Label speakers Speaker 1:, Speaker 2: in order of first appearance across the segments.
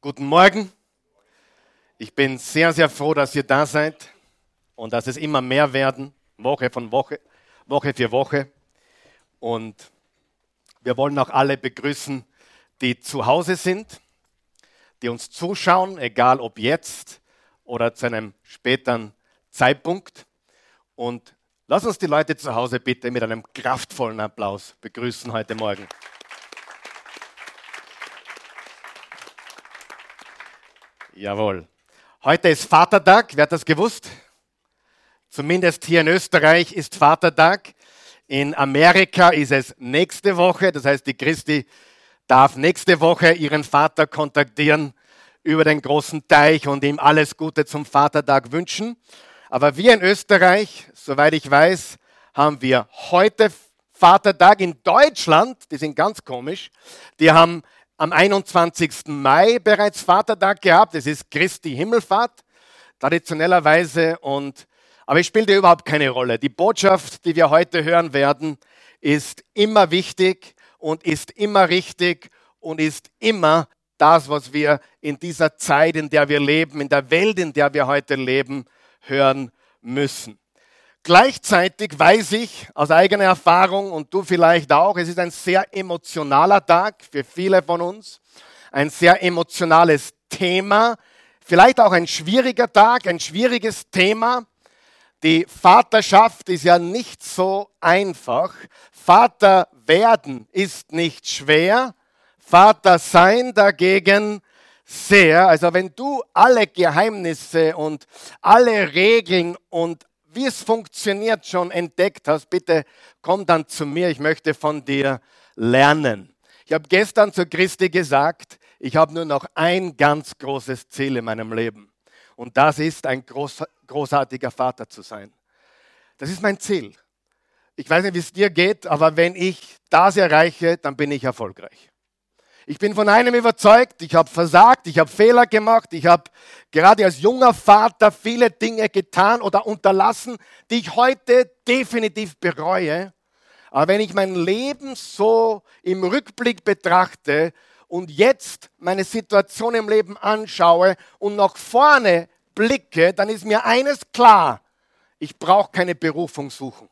Speaker 1: Guten Morgen. Ich bin sehr, sehr froh, dass ihr da seid und dass es immer mehr werden, Woche von Woche, Woche für Woche. Und wir wollen auch alle begrüßen, die zu Hause sind, die uns zuschauen, egal ob jetzt oder zu einem späteren Zeitpunkt. Und lass uns die Leute zu Hause bitte mit einem kraftvollen Applaus begrüßen heute Morgen. Jawohl. Heute ist Vatertag, wer hat das gewusst? Zumindest hier in Österreich ist Vatertag. In Amerika ist es nächste Woche, das heißt, die Christi darf nächste Woche ihren Vater kontaktieren über den großen Teich und ihm alles Gute zum Vatertag wünschen. Aber wir in Österreich, soweit ich weiß, haben wir heute Vatertag in Deutschland, die sind ganz komisch, die haben am 21. Mai bereits Vatertag gehabt. Es ist Christi Himmelfahrt, traditionellerweise. Und, aber es spielt überhaupt keine Rolle. Die Botschaft, die wir heute hören werden, ist immer wichtig und ist immer richtig und ist immer das, was wir in dieser Zeit, in der wir leben, in der Welt, in der wir heute leben, hören müssen. Gleichzeitig weiß ich aus eigener Erfahrung und du vielleicht auch, es ist ein sehr emotionaler Tag für viele von uns, ein sehr emotionales Thema, vielleicht auch ein schwieriger Tag, ein schwieriges Thema. Die Vaterschaft ist ja nicht so einfach. Vater werden ist nicht schwer. Vater sein dagegen sehr. Also wenn du alle Geheimnisse und alle Regeln und wie es funktioniert, schon entdeckt hast, bitte komm dann zu mir. Ich möchte von dir lernen. Ich habe gestern zu Christi gesagt, ich habe nur noch ein ganz großes Ziel in meinem Leben. Und das ist, ein groß, großartiger Vater zu sein. Das ist mein Ziel. Ich weiß nicht, wie es dir geht, aber wenn ich das erreiche, dann bin ich erfolgreich. Ich bin von einem überzeugt, ich habe versagt, ich habe Fehler gemacht, ich habe gerade als junger Vater viele Dinge getan oder unterlassen, die ich heute definitiv bereue. Aber wenn ich mein Leben so im Rückblick betrachte und jetzt meine Situation im Leben anschaue und nach vorne blicke, dann ist mir eines klar, ich brauche keine Berufung suchen.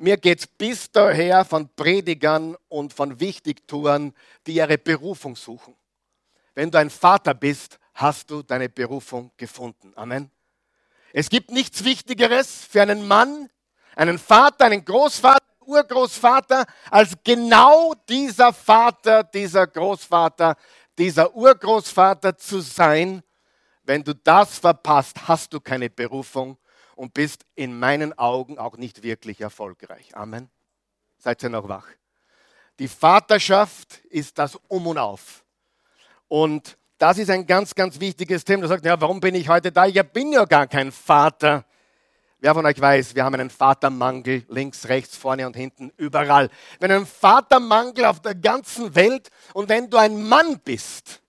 Speaker 1: Mir geht es bis daher von Predigern und von Wichtigtuern, die ihre Berufung suchen. Wenn du ein Vater bist, hast du deine Berufung gefunden. Amen. Es gibt nichts Wichtigeres für einen Mann, einen Vater, einen Großvater, Urgroßvater, als genau dieser Vater, dieser Großvater, dieser Urgroßvater zu sein. Wenn du das verpasst, hast du keine Berufung und bist in meinen Augen auch nicht wirklich erfolgreich. Amen. Seid ihr noch wach? Die Vaterschaft ist das Um und Auf. Und das ist ein ganz, ganz wichtiges Thema. Du sagst, ja, warum bin ich heute da? Ich bin ja gar kein Vater. Wer von euch weiß, wir haben einen Vatermangel links, rechts, vorne und hinten, überall. Wir haben einen Vatermangel auf der ganzen Welt. Und wenn du ein Mann bist,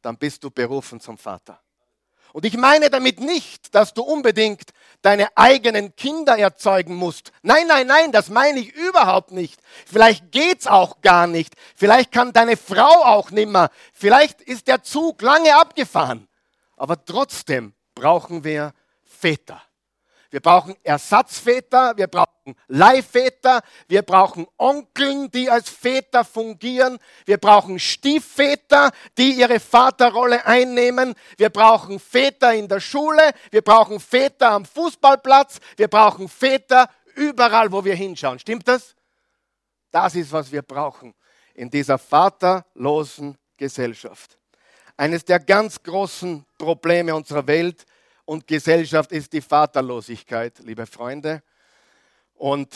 Speaker 1: dann bist du berufen zum Vater. Und ich meine damit nicht, dass du unbedingt deine eigenen Kinder erzeugen musst. Nein, nein, nein, das meine ich überhaupt nicht. Vielleicht geht's auch gar nicht. Vielleicht kann deine Frau auch nimmer. Vielleicht ist der Zug lange abgefahren. Aber trotzdem brauchen wir Väter. Wir brauchen Ersatzväter, wir brauchen Leihväter, wir brauchen Onkeln, die als Väter fungieren, wir brauchen Stiefväter, die ihre Vaterrolle einnehmen, wir brauchen Väter in der Schule, wir brauchen Väter am Fußballplatz, wir brauchen Väter überall, wo wir hinschauen. Stimmt das? Das ist, was wir brauchen in dieser vaterlosen Gesellschaft. Eines der ganz großen Probleme unserer Welt und Gesellschaft ist die Vaterlosigkeit, liebe Freunde. Und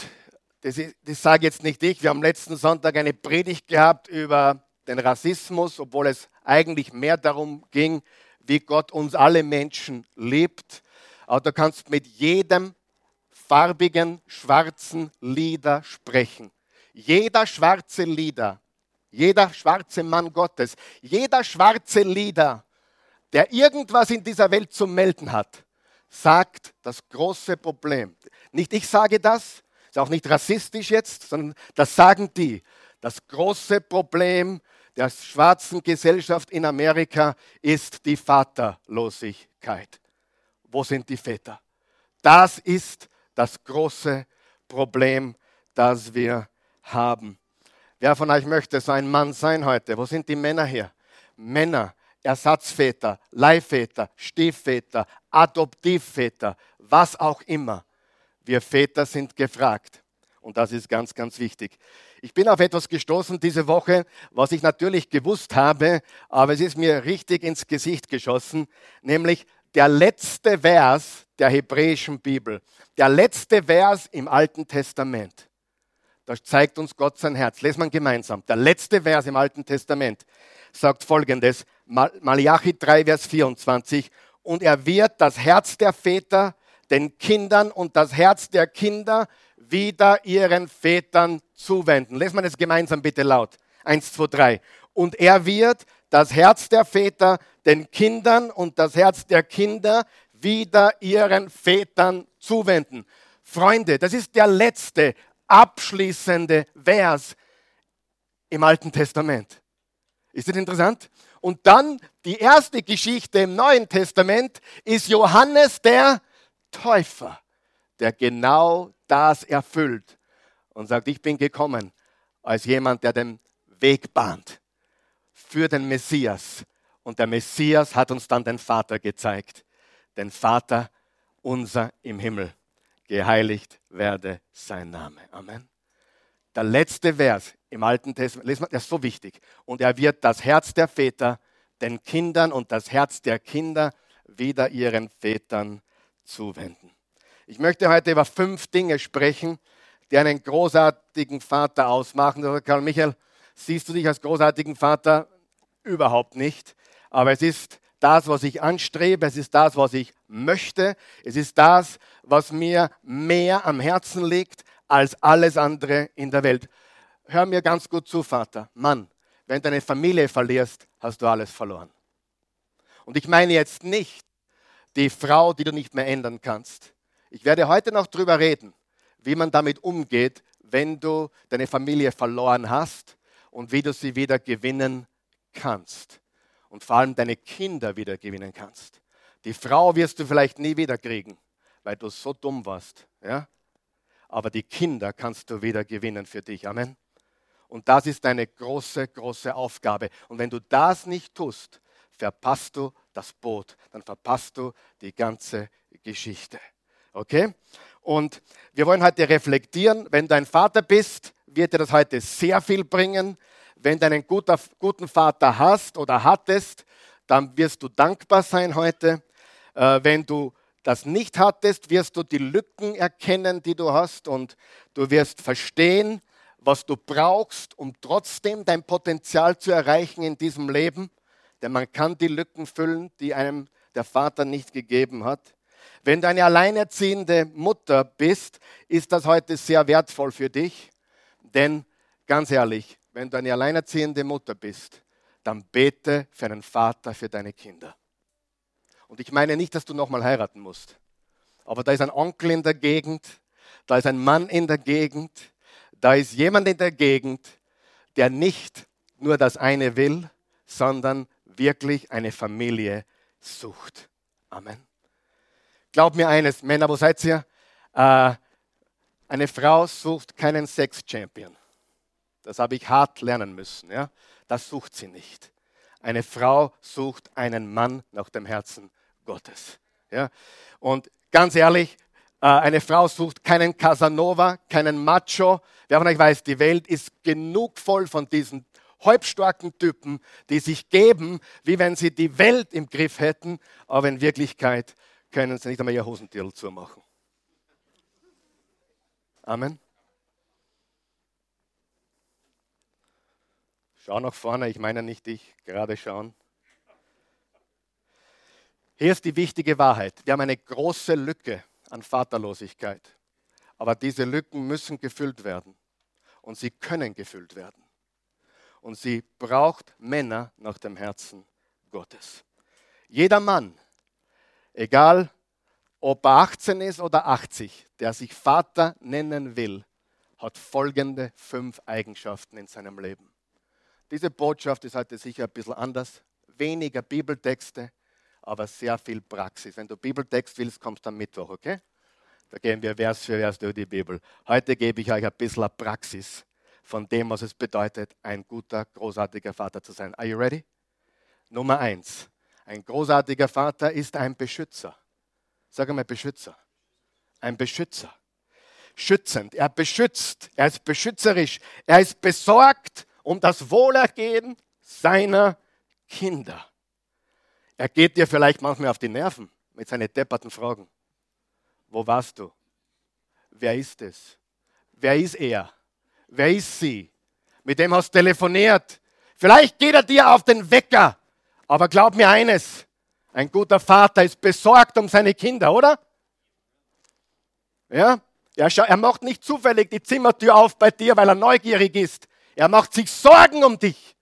Speaker 1: das, das sage jetzt nicht ich. Wir haben letzten Sonntag eine Predigt gehabt über den Rassismus, obwohl es eigentlich mehr darum ging, wie Gott uns alle Menschen liebt. Aber du kannst mit jedem farbigen, schwarzen Lieder sprechen. Jeder schwarze Lieder, jeder schwarze Mann Gottes, jeder schwarze Lieder der irgendwas in dieser Welt zu melden hat, sagt das große Problem. Nicht ich sage das, ist auch nicht rassistisch jetzt, sondern das sagen die. Das große Problem der schwarzen Gesellschaft in Amerika ist die Vaterlosigkeit. Wo sind die Väter? Das ist das große Problem, das wir haben. Wer von euch möchte so ein Mann sein heute? Wo sind die Männer hier? Männer, Ersatzväter, Leihväter, Stiefväter, Adoptivväter, was auch immer. Wir Väter sind gefragt. Und das ist ganz, ganz wichtig. Ich bin auf etwas gestoßen diese Woche, was ich natürlich gewusst habe, aber es ist mir richtig ins Gesicht geschossen, nämlich der letzte Vers der hebräischen Bibel, der letzte Vers im Alten Testament. Das zeigt uns Gott sein Herz. Lesen wir gemeinsam. Der letzte Vers im Alten Testament sagt folgendes, Malachi 3, Vers 24, und er wird das Herz der Väter den Kindern und das Herz der Kinder wieder ihren Vätern zuwenden. Lesen wir das gemeinsam bitte laut. Eins, zwei, drei. Und er wird das Herz der Väter den Kindern und das Herz der Kinder wieder ihren Vätern zuwenden. Freunde, das ist der letzte abschließende Vers im Alten Testament. Ist das interessant? Und dann die erste Geschichte im Neuen Testament ist Johannes der Täufer, der genau das erfüllt und sagt, ich bin gekommen als jemand, der den Weg bahnt für den Messias. Und der Messias hat uns dann den Vater gezeigt, den Vater unser im Himmel. Geheiligt werde sein Name. Amen. Der letzte Vers im Alten Testament, der ist so wichtig. Und er wird das Herz der Väter den Kindern und das Herz der Kinder wieder ihren Vätern zuwenden. Ich möchte heute über fünf Dinge sprechen, die einen großartigen Vater ausmachen. Karl Michael, siehst du dich als großartigen Vater? Überhaupt nicht. Aber es ist das, was ich anstrebe, es ist das, was ich möchte, es ist das, was mir mehr am Herzen liegt als alles andere in der Welt. Hör mir ganz gut zu, Vater. Mann, wenn deine Familie verlierst, hast du alles verloren. Und ich meine jetzt nicht die Frau, die du nicht mehr ändern kannst. Ich werde heute noch darüber reden, wie man damit umgeht, wenn du deine Familie verloren hast und wie du sie wieder gewinnen kannst. Und vor allem deine Kinder wieder gewinnen kannst. Die Frau wirst du vielleicht nie wieder kriegen, weil du so dumm warst. Ja? Aber die Kinder kannst du wieder gewinnen für dich. Amen. Und das ist eine große, große Aufgabe. Und wenn du das nicht tust, verpasst du das Boot. Dann verpasst du die ganze Geschichte. Okay? Und wir wollen heute reflektieren, wenn du ein Vater bist, wird dir das heute sehr viel bringen. Wenn du einen guter, guten Vater hast oder hattest, dann wirst du dankbar sein heute. Äh, wenn du das nicht hattest, wirst du die Lücken erkennen, die du hast und du wirst verstehen, was du brauchst, um trotzdem dein Potenzial zu erreichen in diesem Leben. Denn man kann die Lücken füllen, die einem der Vater nicht gegeben hat. Wenn du eine alleinerziehende Mutter bist, ist das heute sehr wertvoll für dich. Denn ganz ehrlich, wenn du eine alleinerziehende Mutter bist, dann bete für einen Vater für deine Kinder. Und ich meine nicht, dass du nochmal heiraten musst. Aber da ist ein Onkel in der Gegend, da ist ein Mann in der Gegend, da ist jemand in der Gegend, der nicht nur das eine will, sondern wirklich eine Familie sucht. Amen. Glaub mir eines, Männer, wo seid ihr? Äh, eine Frau sucht keinen Sex-Champion. Das habe ich hart lernen müssen. Ja? Das sucht sie nicht. Eine Frau sucht einen Mann nach dem Herzen Gottes. Ja? Und ganz ehrlich, äh, eine Frau sucht keinen Casanova, keinen Macho. Wer von euch weiß, die Welt ist genug voll von diesen halbstarken Typen, die sich geben, wie wenn sie die Welt im Griff hätten, aber in Wirklichkeit können sie nicht einmal ihr Hosentierl zumachen. Amen. Schau nach vorne, ich meine nicht dich, gerade schauen. Hier ist die wichtige Wahrheit. Wir haben eine große Lücke an Vaterlosigkeit. Aber diese Lücken müssen gefüllt werden. Und sie können gefüllt werden. Und sie braucht Männer nach dem Herzen Gottes. Jeder Mann, egal ob er 18 ist oder 80, der sich Vater nennen will, hat folgende fünf Eigenschaften in seinem Leben. Diese Botschaft ist heute sicher ein bisschen anders. Weniger Bibeltexte, aber sehr viel Praxis. Wenn du Bibeltext willst, kommst du am Mittwoch, okay? Da gehen wir Vers für Vers durch die Bibel. Heute gebe ich euch ein bisschen Praxis von dem, was es bedeutet, ein guter, großartiger Vater zu sein. Are you ready? Nummer eins. Ein großartiger Vater ist ein Beschützer. Sag einmal Beschützer. Ein Beschützer. Schützend. Er beschützt. Er ist beschützerisch. Er ist besorgt um das Wohlergehen seiner Kinder. Er geht dir vielleicht manchmal auf die Nerven mit seinen depperten Fragen. Wo warst du? Wer ist es? Wer ist er? Wer ist sie? Mit dem hast du telefoniert. Vielleicht geht er dir auf den Wecker. Aber glaub mir eines, ein guter Vater ist besorgt um seine Kinder, oder? Ja? Er, er macht nicht zufällig die Zimmertür auf bei dir, weil er neugierig ist. Er macht sich Sorgen um dich.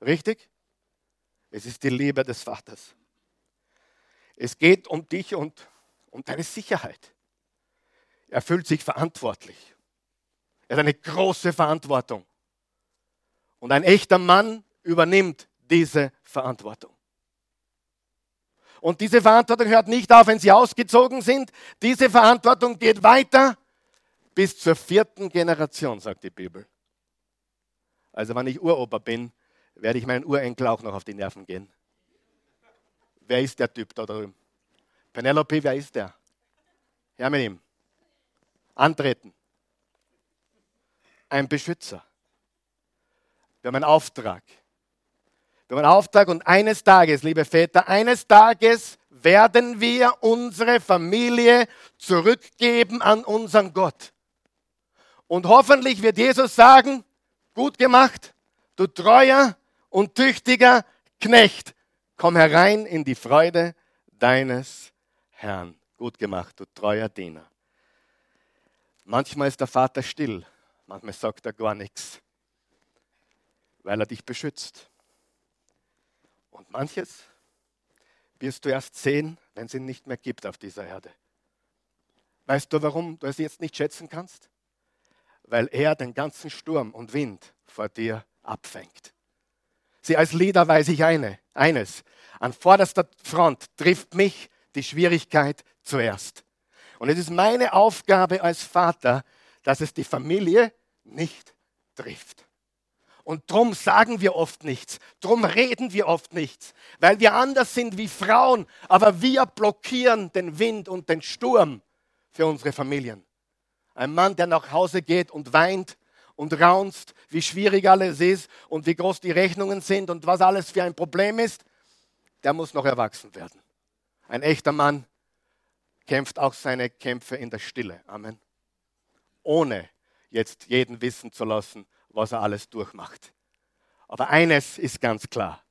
Speaker 1: Richtig? Es ist die Liebe des Vaters. Es geht um dich und um deine Sicherheit. Er fühlt sich verantwortlich. Er hat eine große Verantwortung. Und ein echter Mann übernimmt diese Verantwortung. Und diese Verantwortung hört nicht auf, wenn sie ausgezogen sind. Diese Verantwortung geht weiter bis zur vierten Generation, sagt die Bibel. Also wenn ich Uropa bin, werde ich meinen Urenkel auch noch auf die Nerven gehen. Wer ist der Typ da drüben? Penelope, wer ist der? Ja, mit ihm. Antreten. Ein Beschützer. Wir haben einen Auftrag. Wir haben einen Auftrag und eines Tages, liebe Väter, eines Tages werden wir unsere Familie zurückgeben an unseren Gott. Und hoffentlich wird Jesus sagen, gut gemacht, du treuer und tüchtiger Knecht, komm herein in die Freude deines Herrn. Gut gemacht, du treuer Diener. Manchmal ist der Vater still, manchmal sagt er gar nichts, weil er dich beschützt. Und manches wirst du erst sehen, wenn es ihn nicht mehr gibt auf dieser Erde. Weißt du, warum du es jetzt nicht schätzen kannst? Weil er den ganzen Sturm und Wind vor dir abfängt. Sie als Leader weiß ich eine, eines. An vorderster Front trifft mich die Schwierigkeit zuerst. Und es ist meine Aufgabe als Vater, dass es die Familie nicht trifft. Und drum sagen wir oft nichts, drum reden wir oft nichts, weil wir anders sind wie Frauen, aber wir blockieren den Wind und den Sturm für unsere Familien. Ein Mann, der nach Hause geht und weint und raunst, wie schwierig alles ist und wie groß die Rechnungen sind und was alles für ein Problem ist, der muss noch erwachsen werden. Ein echter Mann kämpft auch seine Kämpfe in der Stille. Amen. Ohne jetzt jeden wissen zu lassen, was er alles durchmacht. Aber eines ist ganz klar.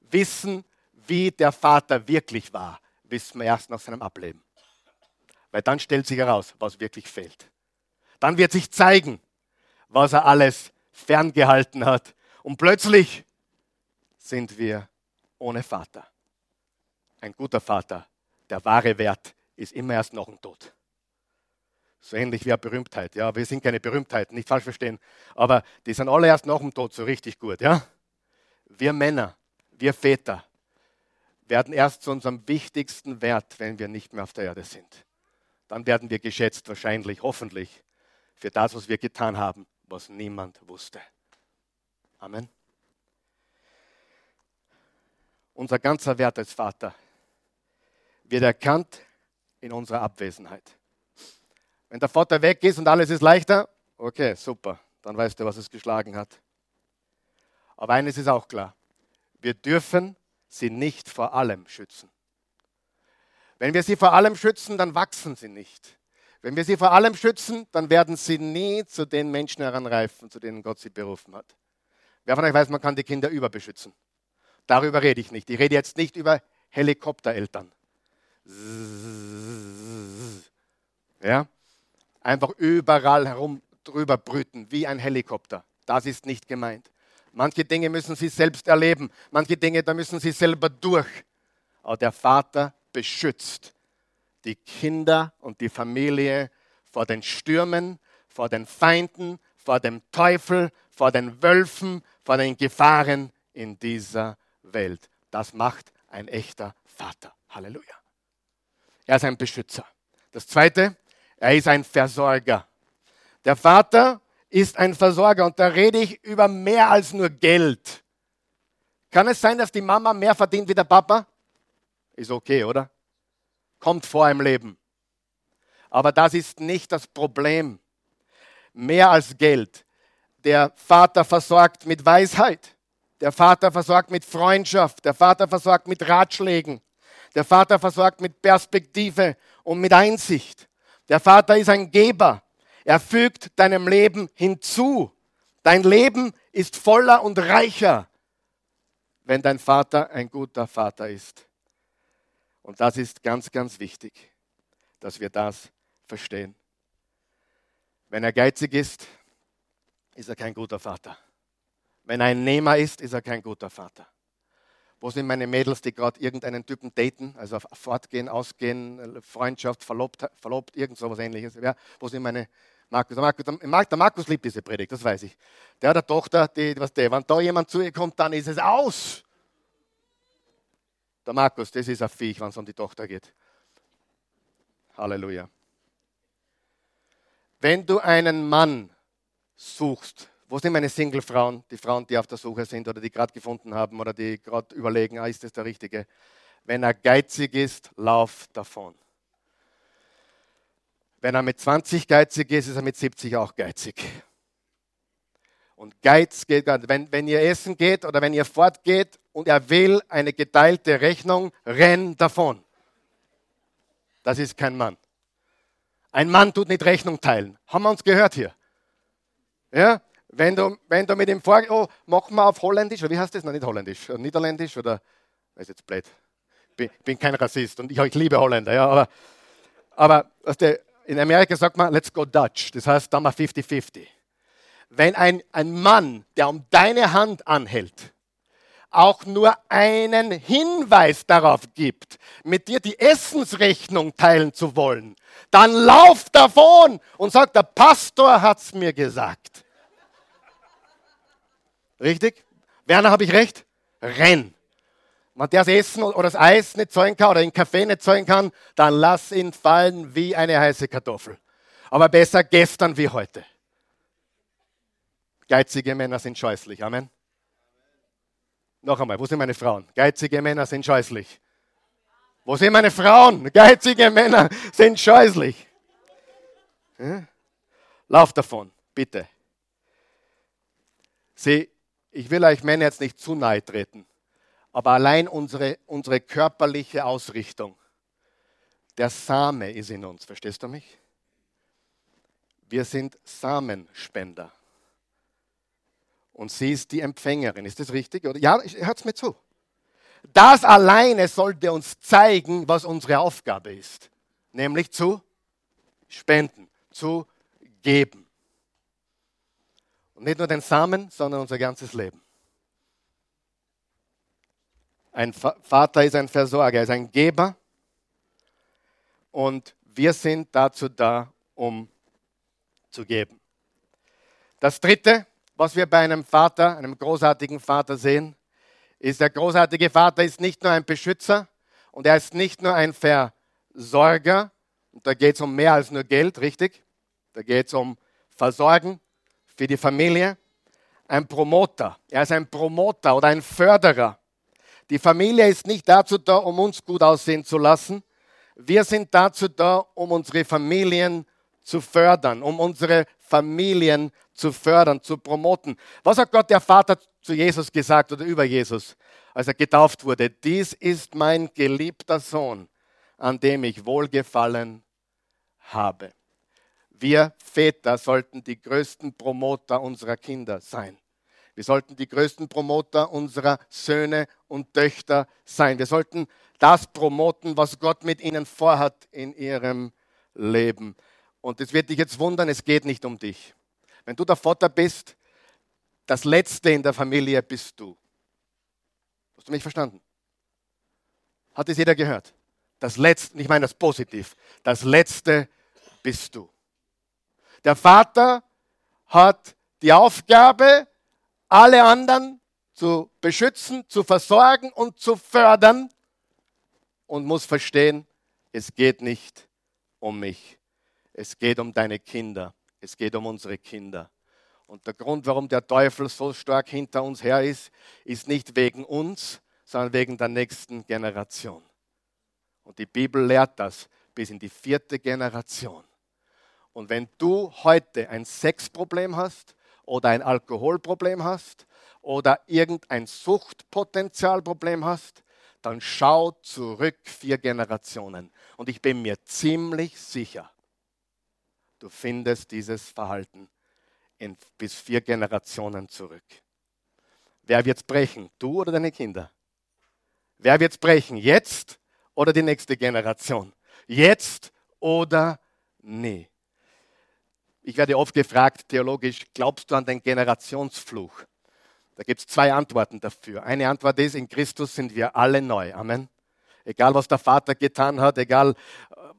Speaker 1: Wissen, wie der Vater wirklich war, wissen wir erst nach seinem Ableben. Weil dann stellt sich heraus, was wirklich fehlt. Dann wird sich zeigen, was er alles ferngehalten hat. Und plötzlich sind wir ohne Vater. Ein guter Vater, der wahre Wert ist immer erst nach dem Tod. So ähnlich wie eine Berühmtheit. Ja, wir sind keine Berühmtheit, nicht falsch verstehen. Aber die sind alle erst nach dem Tod so richtig gut. Ja? Wir Männer, wir Väter werden erst zu unserem wichtigsten Wert, wenn wir nicht mehr auf der Erde sind. Dann werden wir geschätzt, wahrscheinlich, hoffentlich, für das, was wir getan haben, was niemand wusste. Amen. Unser ganzer Wert als Vater wird erkannt in unserer Abwesenheit. Wenn der Vater weg ist und alles ist leichter, okay, super, dann weißt du, was es geschlagen hat. Aber eines ist auch klar, wir dürfen sie nicht vor allem schützen. Wenn wir sie vor allem schützen, dann wachsen sie nicht. Wenn wir sie vor allem schützen, dann werden sie nie zu den Menschen heranreifen, zu denen Gott sie berufen hat. Wer von euch weiß, man kann die Kinder überbeschützen? Darüber rede ich nicht. Ich rede jetzt nicht über Helikoptereltern. Ja? einfach überall herum drüber brüten, wie ein Helikopter. Das ist nicht gemeint. Manche Dinge müssen sie selbst erleben, manche Dinge, da müssen sie selber durch. Aber der Vater beschützt die Kinder und die Familie vor den Stürmen, vor den Feinden, vor dem Teufel, vor den Wölfen, vor den Gefahren in dieser Welt. Das macht ein echter Vater. Halleluja. Er ist ein Beschützer. Das Zweite, er ist ein Versorger. Der Vater ist ein Versorger und da rede ich über mehr als nur Geld. Kann es sein, dass die Mama mehr verdient wie der Papa? Ist okay, oder? Kommt vor im Leben. Aber das ist nicht das Problem. Mehr als Geld. Der Vater versorgt mit Weisheit. Der Vater versorgt mit Freundschaft. Der Vater versorgt mit Ratschlägen. Der Vater versorgt mit Perspektive und mit Einsicht. Der Vater ist ein Geber. Er fügt deinem Leben hinzu. Dein Leben ist voller und reicher, wenn dein Vater ein guter Vater ist. Und das ist ganz, ganz wichtig, dass wir das verstehen. Wenn er geizig ist, ist er kein guter Vater. Wenn er ein Nehmer ist, ist er kein guter Vater. Wo sind meine Mädels, die gerade irgendeinen Typen daten, also fortgehen, ausgehen, Freundschaft, verlobt, verlobt irgend so was ähnliches? Ja, wo sind meine Markus? Der Markus, der Markus liebt diese Predigt, das weiß ich. Der hat eine Tochter, die, was der, wenn da jemand zu ihr kommt, dann ist es aus. Der Markus, das ist ein Viech, wenn es um die Tochter geht. Halleluja. Wenn du einen Mann suchst, wo sind meine Single-Frauen, die Frauen, die auf der Suche sind oder die gerade gefunden haben oder die gerade überlegen, ah, ist das der Richtige? Wenn er geizig ist, lauf davon. Wenn er mit 20 geizig ist, ist er mit 70 auch geizig. Und Geiz geht, wenn, wenn ihr essen geht oder wenn ihr fortgeht und er will eine geteilte Rechnung, renn davon. Das ist kein Mann. Ein Mann tut nicht Rechnung teilen. Haben wir uns gehört hier? Ja? Wenn du, wenn du mit ihm vor, oh, mach mal auf Holländisch, oder wie heißt das? Nein, nicht Holländisch, Niederländisch oder, weiß jetzt blöd. Bin, bin kein Rassist und ich, ich liebe Holländer, ja, aber, aber der, in Amerika sagt man, let's go Dutch, das heißt, dann mal 50-50. Wenn ein, ein Mann, der um deine Hand anhält, auch nur einen Hinweis darauf gibt, mit dir die Essensrechnung teilen zu wollen, dann lauf davon und sag, der Pastor hat's mir gesagt. Richtig? Werner, habe ich recht? Renn. Wenn der das Essen oder das Eis nicht zahlen kann oder den Kaffee nicht zahlen kann, dann lass ihn fallen wie eine heiße Kartoffel. Aber besser gestern wie heute. Geizige Männer sind scheußlich. Amen. Noch einmal, wo sind meine Frauen? Geizige Männer sind scheußlich. Wo sind meine Frauen? Geizige Männer sind scheußlich. Ja? Lauf davon, bitte. Sie ich will euch Männer jetzt nicht zu nahe treten, aber allein unsere, unsere körperliche Ausrichtung, der Same ist in uns, verstehst du mich? Wir sind Samenspender. Und sie ist die Empfängerin. Ist das richtig? Ja, hört mir zu. Das alleine sollte uns zeigen, was unsere Aufgabe ist. Nämlich zu spenden, zu geben. Und nicht nur den Samen, sondern unser ganzes Leben. Ein Vater ist ein Versorger, er ist ein Geber. Und wir sind dazu da, um zu geben. Das Dritte, was wir bei einem Vater, einem großartigen Vater sehen, ist, der großartige Vater ist nicht nur ein Beschützer und er ist nicht nur ein Versorger. Und da geht es um mehr als nur Geld, richtig? Da geht es um Versorgen, für die Familie, ein Promoter. Er ist ein Promoter oder ein Förderer. Die Familie ist nicht dazu da, um uns gut aussehen zu lassen. Wir sind dazu da, um unsere Familien zu fördern, um unsere Familien zu fördern, zu promoten. Was hat Gott der Vater zu Jesus gesagt oder über Jesus, als er getauft wurde? Dies ist mein geliebter Sohn, an dem ich wohlgefallen habe. Wir Väter sollten die größten Promoter unserer Kinder sein. Wir sollten die größten Promoter unserer Söhne und Töchter sein. Wir sollten das promoten, was Gott mit ihnen vorhat in ihrem Leben. Und es wird dich jetzt wundern, es geht nicht um dich. Wenn du der Vater bist, das Letzte in der Familie bist du. Hast du mich verstanden? Hat es jeder gehört? Das Letzte, ich meine das positiv, das Letzte bist du. Der Vater hat die Aufgabe, alle anderen zu beschützen, zu versorgen und zu fördern und muss verstehen, es geht nicht um mich. Es geht um deine Kinder. Es geht um unsere Kinder. Und der Grund, warum der Teufel so stark hinter uns her ist, ist nicht wegen uns, sondern wegen der nächsten Generation. Und die Bibel lehrt das bis in die vierte Generation. Und wenn du heute ein Sexproblem hast oder ein Alkoholproblem hast oder irgendein Suchtpotenzialproblem hast, dann schau zurück vier Generationen. Und ich bin mir ziemlich sicher, du findest dieses Verhalten in bis vier Generationen zurück. Wer wird es brechen? Du oder deine Kinder? Wer wird es brechen? Jetzt oder die nächste Generation? Jetzt oder nie? Ich werde oft gefragt, theologisch, glaubst du an den Generationsfluch? Da gibt es zwei Antworten dafür. Eine Antwort ist, in Christus sind wir alle neu. Amen. Egal, was der Vater getan hat, egal,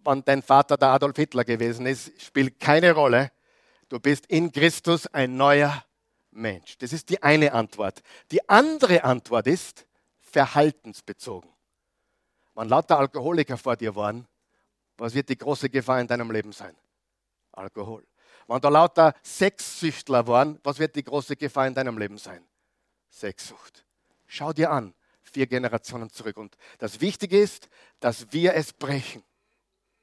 Speaker 1: wann dein Vater der Adolf Hitler gewesen ist, spielt keine Rolle. Du bist in Christus ein neuer Mensch. Das ist die eine Antwort. Die andere Antwort ist verhaltensbezogen. Wenn lauter Alkoholiker vor dir waren, was wird die große Gefahr in deinem Leben sein? Alkohol. Wenn da lauter Sexsüchtler waren, was wird die große Gefahr in deinem Leben sein? Sexsucht. Schau dir an, vier Generationen zurück. Und das Wichtige ist, dass wir es brechen.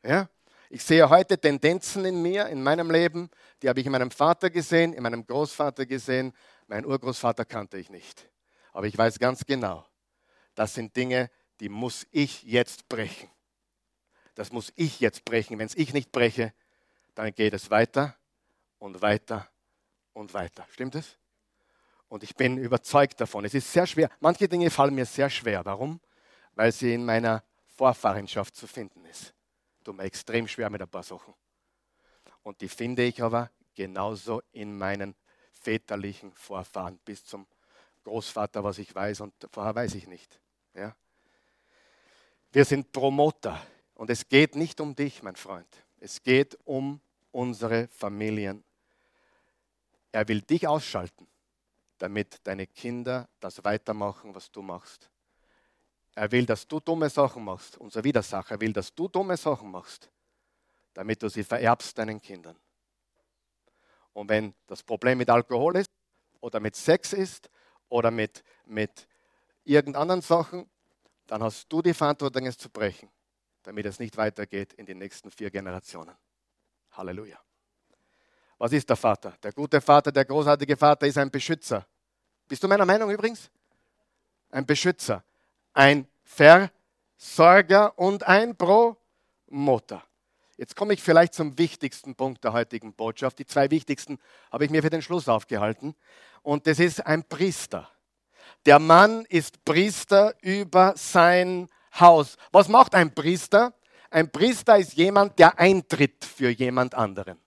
Speaker 1: Ja? Ich sehe heute Tendenzen in mir, in meinem Leben, die habe ich in meinem Vater gesehen, in meinem Großvater gesehen. Mein Urgroßvater kannte ich nicht. Aber ich weiß ganz genau, das sind Dinge, die muss ich jetzt brechen. Das muss ich jetzt brechen. Wenn es ich nicht breche, dann geht es weiter und weiter und weiter. Stimmt es? Und ich bin überzeugt davon. Es ist sehr schwer. Manche Dinge fallen mir sehr schwer. Warum? Weil sie in meiner Vorfahrenschaft zu finden ist. Tut mir extrem schwer mit ein paar Sachen. Und die finde ich aber genauso in meinen väterlichen Vorfahren bis zum Großvater, was ich weiß und vorher weiß ich nicht. Ja? Wir sind Promoter und es geht nicht um dich, mein Freund. Es geht um unsere Familien. Er will dich ausschalten damit deine Kinder das weitermachen, was du machst. Er will, dass du dumme Sachen machst. Unser Widersacher will, dass du dumme Sachen machst, damit du sie vererbst deinen Kindern. Und wenn das Problem mit Alkohol ist oder mit Sex ist oder mit, mit irgendeinen Sachen, dann hast du die Verantwortung, es zu brechen, damit es nicht weitergeht in die nächsten vier Generationen. Halleluja. Was ist der Vater? Der gute Vater, der großartige Vater ist ein Beschützer. Bist du meiner Meinung übrigens? Ein Beschützer, ein Versorger und ein Promoter. Jetzt komme ich vielleicht zum wichtigsten Punkt der heutigen Botschaft. Die zwei wichtigsten habe ich mir für den Schluss aufgehalten. Und das ist ein Priester. Der Mann ist Priester über sein Haus. Was macht ein Priester? Ein Priester ist jemand, der eintritt für jemand anderen.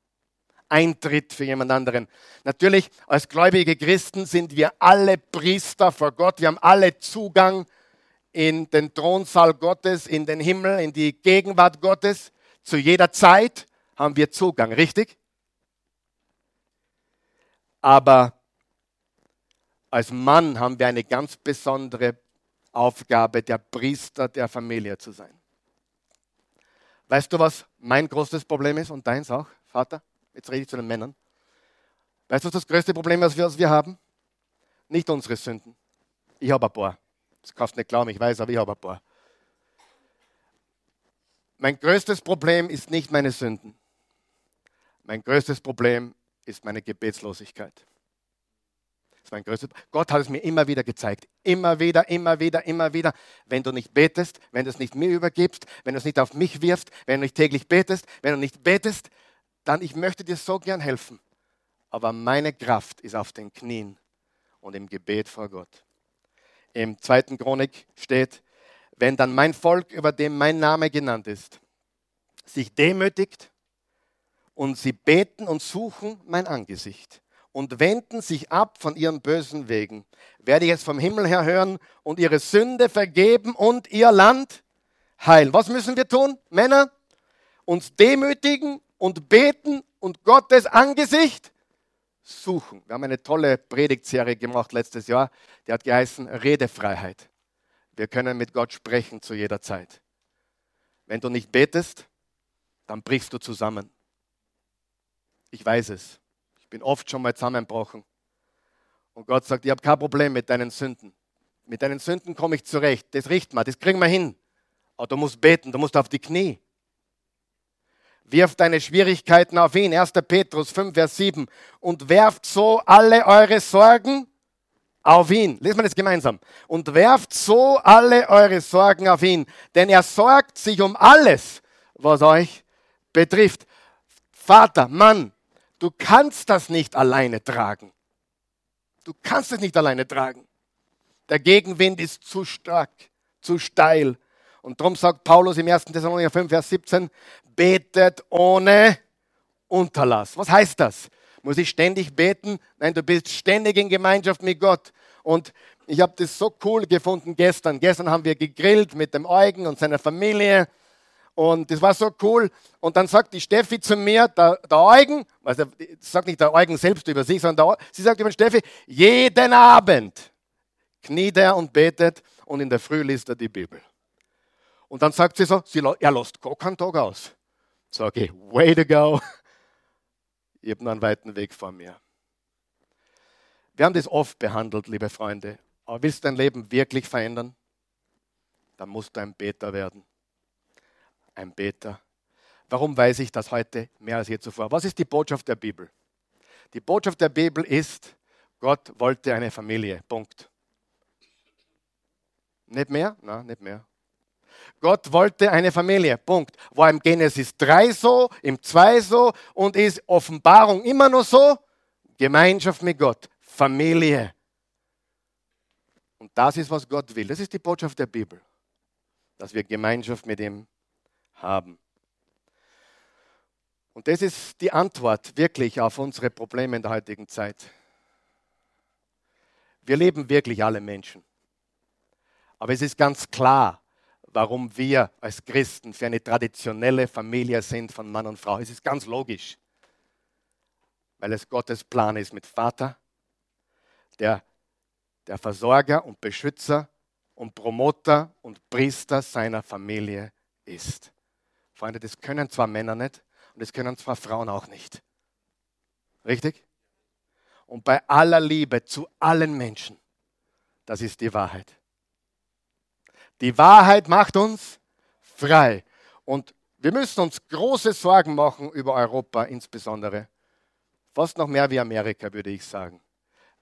Speaker 1: Eintritt für jemand anderen. Natürlich, als gläubige Christen sind wir alle Priester vor Gott. Wir haben alle Zugang in den Thronsaal Gottes, in den Himmel, in die Gegenwart Gottes. Zu jeder Zeit haben wir Zugang, richtig? Aber als Mann haben wir eine ganz besondere Aufgabe, der Priester der Familie zu sein. Weißt du, was mein großes Problem ist und deins auch, Vater? Jetzt rede ich zu den Männern. Weißt du, was das größte Problem ist, was wir haben? Nicht unsere Sünden. Ich habe ein paar. Das kannst du nicht glauben, ich weiß, aber ich habe ein paar. Mein größtes Problem ist nicht meine Sünden. Mein größtes Problem ist meine Gebetslosigkeit. Das ist mein größtes Gott hat es mir immer wieder gezeigt. Immer wieder, immer wieder, immer wieder. Wenn du nicht betest, wenn du es nicht mir übergibst, wenn du es nicht auf mich wirfst, wenn du nicht täglich betest, wenn du nicht betest, dann ich möchte dir so gern helfen. Aber meine Kraft ist auf den Knien und im Gebet vor Gott. Im zweiten Chronik steht, wenn dann mein Volk, über dem mein Name genannt ist, sich demütigt und sie beten und suchen mein Angesicht und wenden sich ab von ihren bösen Wegen, werde ich es vom Himmel her hören und ihre Sünde vergeben und ihr Land heilen. Was müssen wir tun, Männer? Uns demütigen und beten und Gottes Angesicht suchen. Wir haben eine tolle Predigtserie gemacht letztes Jahr, die hat geheißen Redefreiheit. Wir können mit Gott sprechen zu jeder Zeit. Wenn du nicht betest, dann brichst du zusammen. Ich weiß es. Ich bin oft schon mal zusammenbrochen. Und Gott sagt, ich habe kein Problem mit deinen Sünden. Mit deinen Sünden komme ich zurecht. Das riecht man, das kriegen wir hin. Aber du musst beten, du musst auf die Knie. Wirft deine Schwierigkeiten auf ihn. 1. Petrus 5, Vers 7. Und werft so alle eure Sorgen auf ihn. Lesen wir das gemeinsam. Und werft so alle eure Sorgen auf ihn. Denn er sorgt sich um alles, was euch betrifft. Vater, Mann, du kannst das nicht alleine tragen. Du kannst es nicht alleine tragen. Der Gegenwind ist zu stark, zu steil. Und darum sagt Paulus im 1. Thessalonicher 5, Vers 17, betet ohne Unterlass. Was heißt das? Muss ich ständig beten? Nein, du bist ständig in Gemeinschaft mit Gott. Und ich habe das so cool gefunden gestern. Gestern haben wir gegrillt mit dem Eugen und seiner Familie. Und das war so cool. Und dann sagt die Steffi zu mir, der, der Eugen, also sagt nicht der Eugen selbst über sich, sondern der, sie sagt über Steffi, jeden Abend kniet er und betet und in der Früh liest er die Bibel. Und dann sagt sie so, sie, er lässt gar keinen Tag aus. Sage ich, way to go. Ich habe noch einen weiten Weg vor mir. Wir haben das oft behandelt, liebe Freunde. Aber willst du dein Leben wirklich verändern? Dann musst du ein Beter werden. Ein Beter. Warum weiß ich das heute mehr als je zuvor? Was ist die Botschaft der Bibel? Die Botschaft der Bibel ist, Gott wollte eine Familie. Punkt. Nicht mehr? Nein, nicht mehr. Gott wollte eine Familie. Punkt. War im Genesis 3 so, im 2 so und ist Offenbarung immer noch so. Gemeinschaft mit Gott. Familie. Und das ist, was Gott will. Das ist die Botschaft der Bibel. Dass wir Gemeinschaft mit ihm haben. Und das ist die Antwort wirklich auf unsere Probleme in der heutigen Zeit. Wir leben wirklich alle Menschen. Aber es ist ganz klar, warum wir als Christen für eine traditionelle Familie sind von Mann und Frau. Es ist ganz logisch, weil es Gottes Plan ist mit Vater, der der Versorger und Beschützer und Promoter und Priester seiner Familie ist. Freunde, das können zwar Männer nicht und das können zwar Frauen auch nicht. Richtig? Und bei aller Liebe zu allen Menschen, das ist die Wahrheit. Die Wahrheit macht uns frei. Und wir müssen uns große Sorgen machen über Europa insbesondere. Fast noch mehr wie Amerika, würde ich sagen.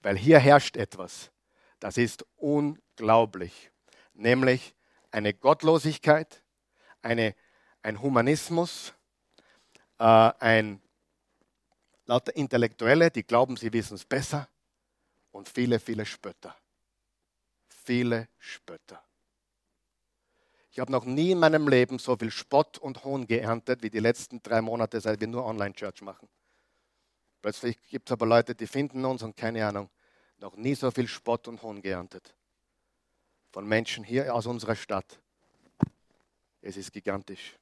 Speaker 1: Weil hier herrscht etwas, das ist unglaublich. Nämlich eine Gottlosigkeit, eine, ein Humanismus, äh, ein lauter Intellektuelle, die glauben, sie wissen es besser und viele, viele Spötter. Viele Spötter. Ich habe noch nie in meinem Leben so viel Spott und Hohn geerntet wie die letzten drei Monate, seit wir nur Online-Church machen. Plötzlich gibt es aber Leute, die finden uns und keine Ahnung, noch nie so viel Spott und Hohn geerntet. Von Menschen hier aus unserer Stadt. Es ist gigantisch.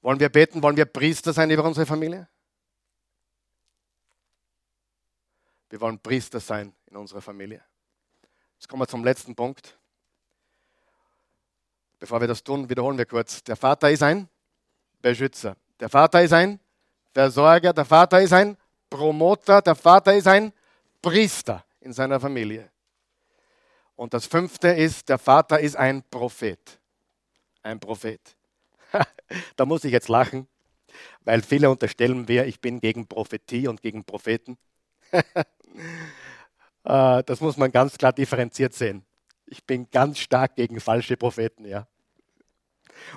Speaker 1: Wollen wir beten? Wollen wir Priester sein über unsere Familie? Wir wollen Priester sein in unserer Familie. Jetzt kommen wir zum letzten Punkt. Bevor wir das tun, wiederholen wir kurz. Der Vater ist ein Beschützer. Der Vater ist ein Versorger. Der Vater ist ein Promoter. Der Vater ist ein Priester in seiner Familie. Und das fünfte ist, der Vater ist ein Prophet. Ein Prophet. da muss ich jetzt lachen, weil viele unterstellen mir, ich bin gegen Prophetie und gegen Propheten. Äh, das muss man ganz klar differenziert sehen. Ich bin ganz stark gegen falsche Propheten, ja.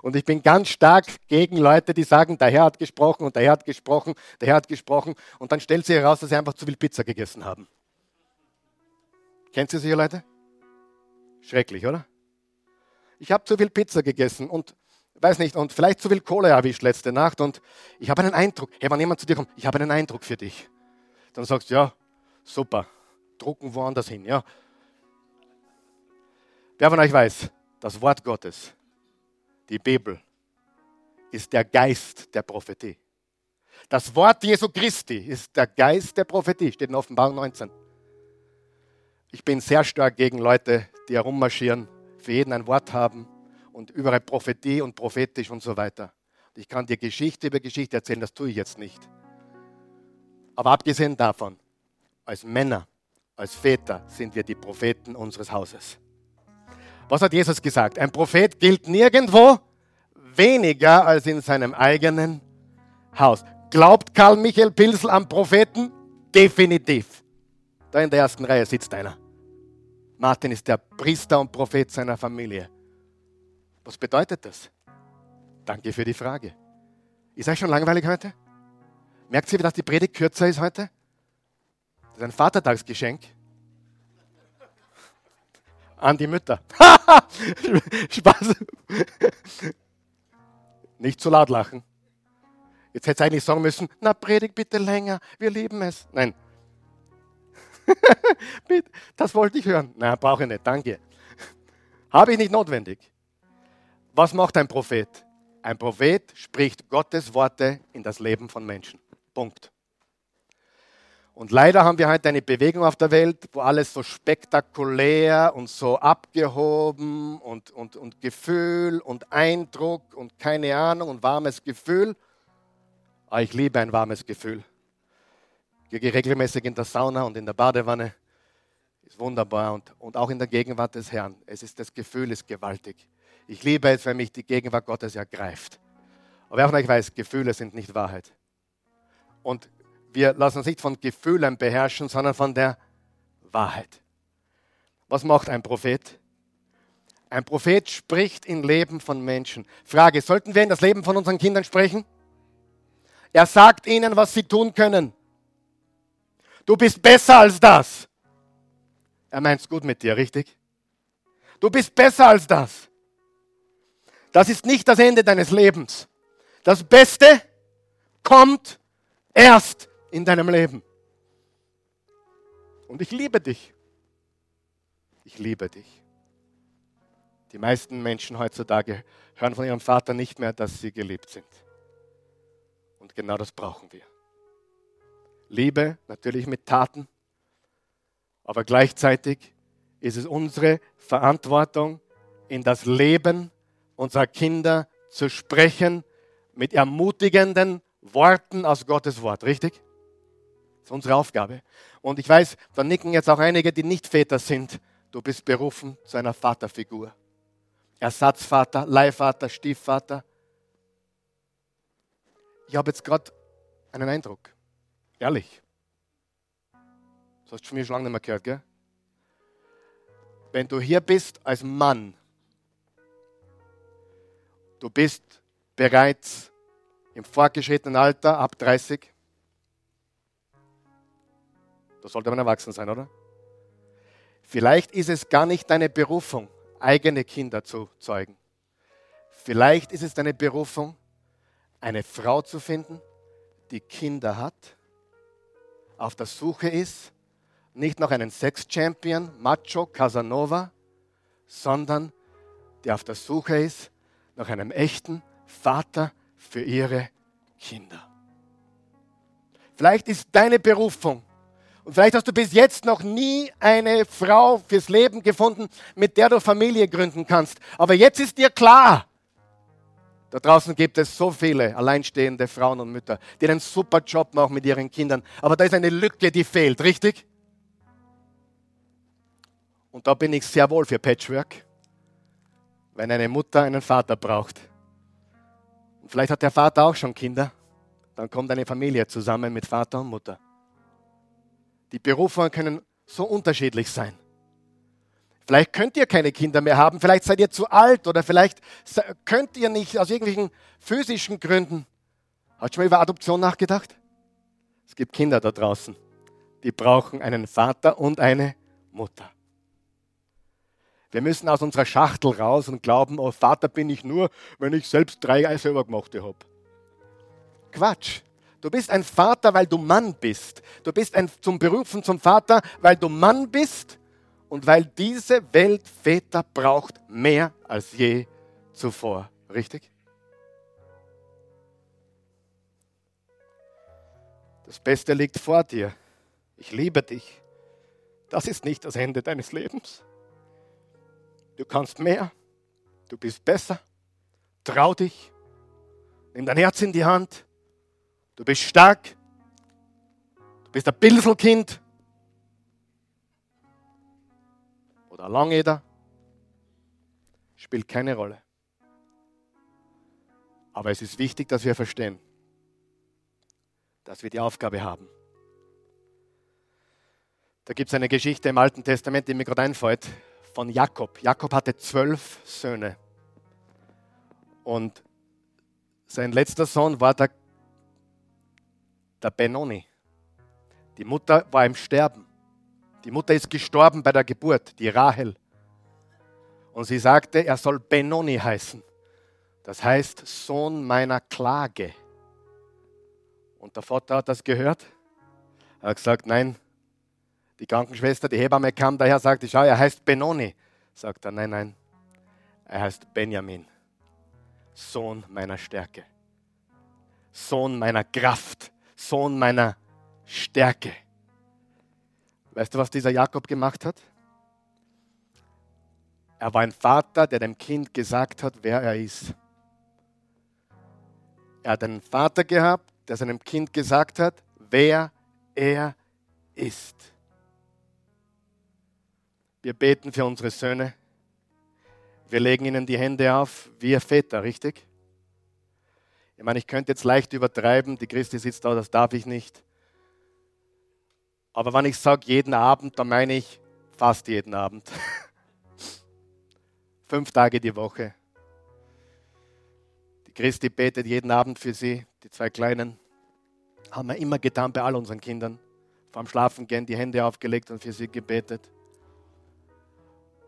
Speaker 1: Und ich bin ganz stark gegen Leute, die sagen, der Herr hat gesprochen und der Herr hat gesprochen, der Herr hat gesprochen. Und dann stellt sich heraus, dass sie einfach zu viel Pizza gegessen haben. Kennt ihr solche Leute? Schrecklich, oder? Ich habe zu viel Pizza gegessen und weiß nicht, und vielleicht zu viel Kohle erwischt letzte Nacht und ich habe einen Eindruck. Hey, wenn jemand zu dir kommt, ich habe einen Eindruck für dich. Dann sagst du, ja, super, drucken woanders hin, ja. Wer von euch weiß, das Wort Gottes, die Bibel, ist der Geist der Prophetie. Das Wort Jesu Christi ist der Geist der Prophetie, steht in Offenbarung 19. Ich bin sehr stark gegen Leute, die herummarschieren, für jeden ein Wort haben und überall Prophetie und prophetisch und so weiter. Ich kann dir Geschichte über Geschichte erzählen, das tue ich jetzt nicht. Aber abgesehen davon, als Männer, als Väter sind wir die Propheten unseres Hauses. Was hat Jesus gesagt? Ein Prophet gilt nirgendwo weniger als in seinem eigenen Haus. Glaubt Karl Michael Pilsel am Propheten? Definitiv. Da in der ersten Reihe sitzt einer. Martin ist der Priester und Prophet seiner Familie. Was bedeutet das? Danke für die Frage. Ist euch schon langweilig heute? Merkt ihr, dass die Predigt kürzer ist heute? Das ist ein Vatertagsgeschenk an die Mütter. Spaß. Nicht zu laut lachen. Jetzt hätte ich eigentlich sagen müssen, na predigt bitte länger, wir lieben es. Nein. das wollte ich hören. Nein, brauche ich nicht, danke. Habe ich nicht notwendig. Was macht ein Prophet? Ein Prophet spricht Gottes Worte in das Leben von Menschen. Punkt. Und leider haben wir heute eine Bewegung auf der Welt, wo alles so spektakulär und so abgehoben und, und, und Gefühl und Eindruck und keine Ahnung und warmes Gefühl. Aber ah, ich liebe ein warmes Gefühl. Ich gehe regelmäßig in der Sauna und in der Badewanne. Ist wunderbar und, und auch in der Gegenwart des Herrn. Es ist, das Gefühl ist gewaltig. Ich liebe es, wenn mich die Gegenwart Gottes ergreift. Aber wer auch nicht weiß, Gefühle sind nicht Wahrheit. Und wir lassen uns nicht von Gefühlen beherrschen, sondern von der Wahrheit. Was macht ein Prophet? Ein Prophet spricht im Leben von Menschen. Frage, sollten wir in das Leben von unseren Kindern sprechen? Er sagt ihnen, was sie tun können. Du bist besser als das. Er meint es gut mit dir, richtig? Du bist besser als das. Das ist nicht das Ende deines Lebens. Das Beste kommt erst in deinem Leben. Und ich liebe dich. Ich liebe dich. Die meisten Menschen heutzutage hören von ihrem Vater nicht mehr, dass sie geliebt sind. Und genau das brauchen wir. Liebe natürlich mit Taten, aber gleichzeitig ist es unsere Verantwortung, in das Leben unserer Kinder zu sprechen mit ermutigenden Worten aus Gottes Wort, richtig? Das ist unsere Aufgabe. Und ich weiß, da nicken jetzt auch einige, die nicht Väter sind. Du bist berufen zu einer Vaterfigur. Ersatzvater, Leihvater, Stiefvater. Ich habe jetzt gerade einen Eindruck. Ehrlich. Das hast du von mir schon lange nicht mehr gehört, gell? Wenn du hier bist als Mann, du bist bereits im fortgeschrittenen Alter, ab 30, da sollte man erwachsen sein, oder? Vielleicht ist es gar nicht deine Berufung, eigene Kinder zu zeugen. Vielleicht ist es deine Berufung, eine Frau zu finden, die Kinder hat, auf der Suche ist, nicht nach einem Sex-Champion, Macho, Casanova, sondern die auf der Suche ist nach einem echten Vater für ihre Kinder. Vielleicht ist deine Berufung, und vielleicht hast du bis jetzt noch nie eine Frau fürs Leben gefunden, mit der du Familie gründen kannst. Aber jetzt ist dir klar, da draußen gibt es so viele alleinstehende Frauen und Mütter, die einen super Job machen mit ihren Kindern. Aber da ist eine Lücke, die fehlt, richtig? Und da bin ich sehr wohl für Patchwork, wenn eine Mutter einen Vater braucht. Und vielleicht hat der Vater auch schon Kinder. Dann kommt eine Familie zusammen mit Vater und Mutter. Die Berufungen können so unterschiedlich sein. Vielleicht könnt ihr keine Kinder mehr haben, vielleicht seid ihr zu alt oder vielleicht könnt ihr nicht aus irgendwelchen physischen Gründen. Hast du mal über Adoption nachgedacht? Es gibt Kinder da draußen, die brauchen einen Vater und eine Mutter. Wir müssen aus unserer Schachtel raus und glauben, oh Vater bin ich nur, wenn ich selbst drei selber gemachte habe. Quatsch. Du bist ein Vater, weil du Mann bist. Du bist ein, zum Berufen zum Vater, weil du Mann bist und weil diese Welt Väter braucht mehr als je zuvor. Richtig? Das Beste liegt vor dir. Ich liebe dich. Das ist nicht das Ende deines Lebens. Du kannst mehr. Du bist besser. Trau dich. Nimm dein Herz in die Hand. Du bist stark. Du bist ein Bilselkind. Oder ein Langeder. Spielt keine Rolle. Aber es ist wichtig, dass wir verstehen, dass wir die Aufgabe haben. Da gibt es eine Geschichte im Alten Testament, die mir gerade einfällt, von Jakob. Jakob hatte zwölf Söhne. Und sein letzter Sohn war der, der Benoni. Die Mutter war im Sterben. Die Mutter ist gestorben bei der Geburt, die Rahel. Und sie sagte, er soll Benoni heißen. Das heißt Sohn meiner Klage. Und der Vater hat das gehört. Er hat gesagt, nein, die Krankenschwester, die Hebamme kam daher, sagte, schau, er heißt Benoni. Sagt er, nein, nein, er heißt Benjamin. Sohn meiner Stärke, Sohn meiner Kraft, Sohn meiner Stärke. Weißt du, was dieser Jakob gemacht hat? Er war ein Vater, der dem Kind gesagt hat, wer er ist. Er hat einen Vater gehabt, der seinem Kind gesagt hat, wer er ist. Wir beten für unsere Söhne, wir legen ihnen die Hände auf, wir Väter, richtig? Ich meine, ich könnte jetzt leicht übertreiben, die Christi sitzt da, das darf ich nicht. Aber wenn ich sage jeden Abend, dann meine ich fast jeden Abend. Fünf Tage die Woche. Die Christi betet jeden Abend für sie, die zwei Kleinen. Haben wir immer getan bei all unseren Kindern. Vorm Schlafen gehen die Hände aufgelegt und für sie gebetet.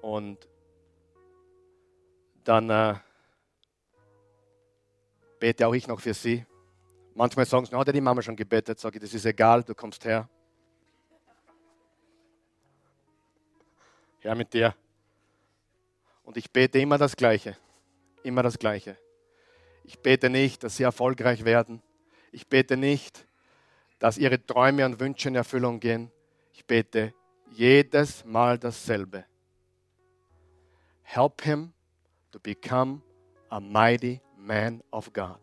Speaker 1: Und dann äh, bete auch ich noch für sie. Manchmal sagen sie, hat die Mama schon gebetet. Sage ich, das ist egal, du kommst her. Her mit dir. Und ich bete immer das Gleiche. Immer das Gleiche. Ich bete nicht, dass sie erfolgreich werden. Ich bete nicht, dass ihre Träume und Wünsche in Erfüllung gehen. Ich bete jedes Mal dasselbe. Help him to become a mighty man of God,